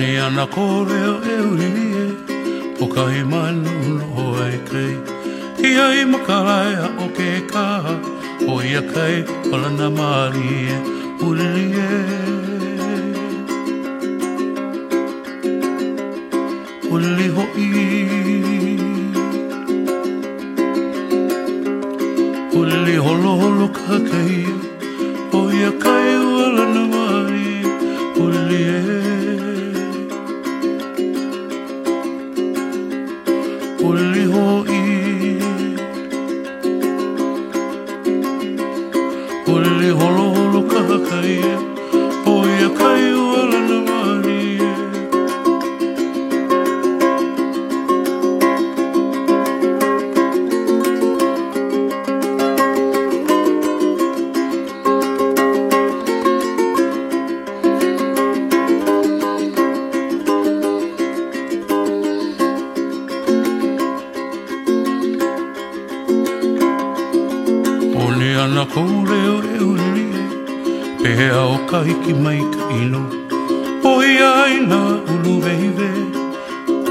ana kore o e uri e Po kahi manu no ai kei. Ia i makalai a o ke kaha O ia kai o lana maari e uri e Uli ho i Uli holo holo ka kei O ia kai Uli ho i Uli ana koure o e uri Pehea o ka hiki mai ka ino. Poi ai na ulu veive.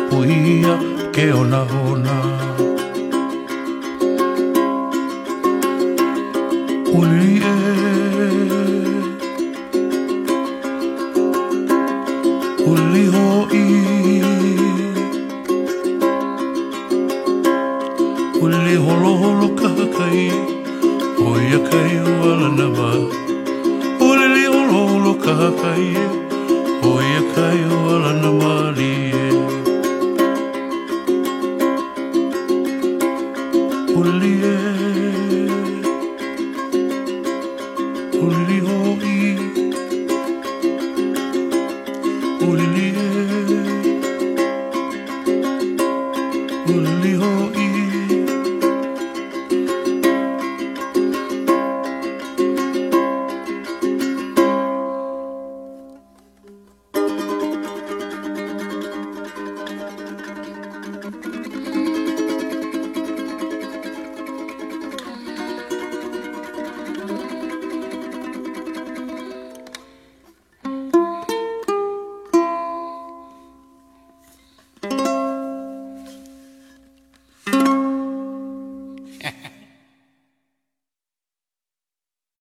Puia ke ona ona. Uli e. Uli ho i. Uli holo holo ka kai. O ia kai o ala na wa Uli li holo holo ka kai O ia kai o ala na wa li e Uli e ho i. Uli e Uli ho i